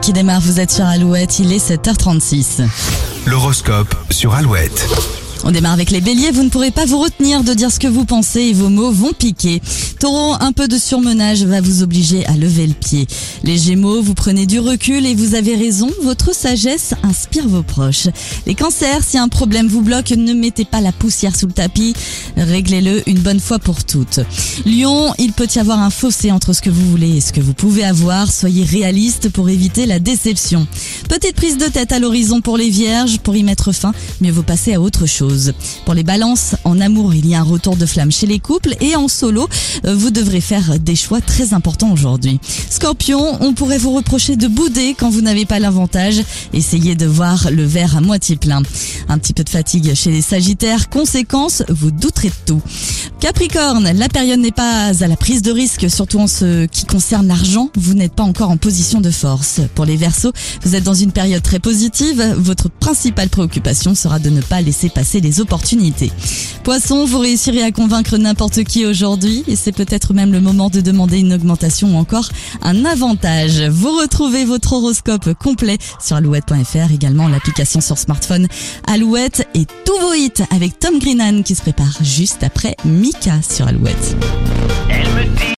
qui démarre, vous êtes sur Alouette, il est 7h36. L'horoscope sur Alouette. On démarre avec les béliers, vous ne pourrez pas vous retenir de dire ce que vous pensez et vos mots vont piquer. Taureau, un peu de surmenage va vous obliger à lever le pied. Les gémeaux, vous prenez du recul et vous avez raison, votre sagesse inspire vos proches. Les cancers, si un problème vous bloque, ne mettez pas la poussière sous le tapis, réglez-le une bonne fois pour toutes. Lion, il peut y avoir un fossé entre ce que vous voulez et ce que vous pouvez avoir, soyez réaliste pour éviter la déception. Petite prise de tête à l'horizon pour les vierges, pour y mettre fin, mieux vaut passer à autre chose. Pour les balances, en amour, il y a un retour de flamme chez les couples et en solo, euh, vous devrez faire des choix très importants aujourd'hui. Scorpion, on pourrait vous reprocher de bouder quand vous n'avez pas l'avantage. Essayez de voir le verre à moitié plein. Un petit peu de fatigue chez les sagittaires, conséquence, vous douterez de tout. Capricorne, la période n'est pas à la prise de risque, surtout en ce qui concerne l'argent. Vous n'êtes pas encore en position de force. Pour les Verseaux, vous êtes dans une période très positive. Votre principale préoccupation sera de ne pas laisser passer les opportunités. Poisson, vous réussirez à convaincre n'importe qui aujourd'hui et c'est peut-être même le moment de demander une augmentation ou encore un avantage. Vous retrouvez votre horoscope complet sur alouette.fr, également l'application sur smartphone Alouette et tous vos hits avec Tom Greenan qui se prépare juste après Mika sur Alouette.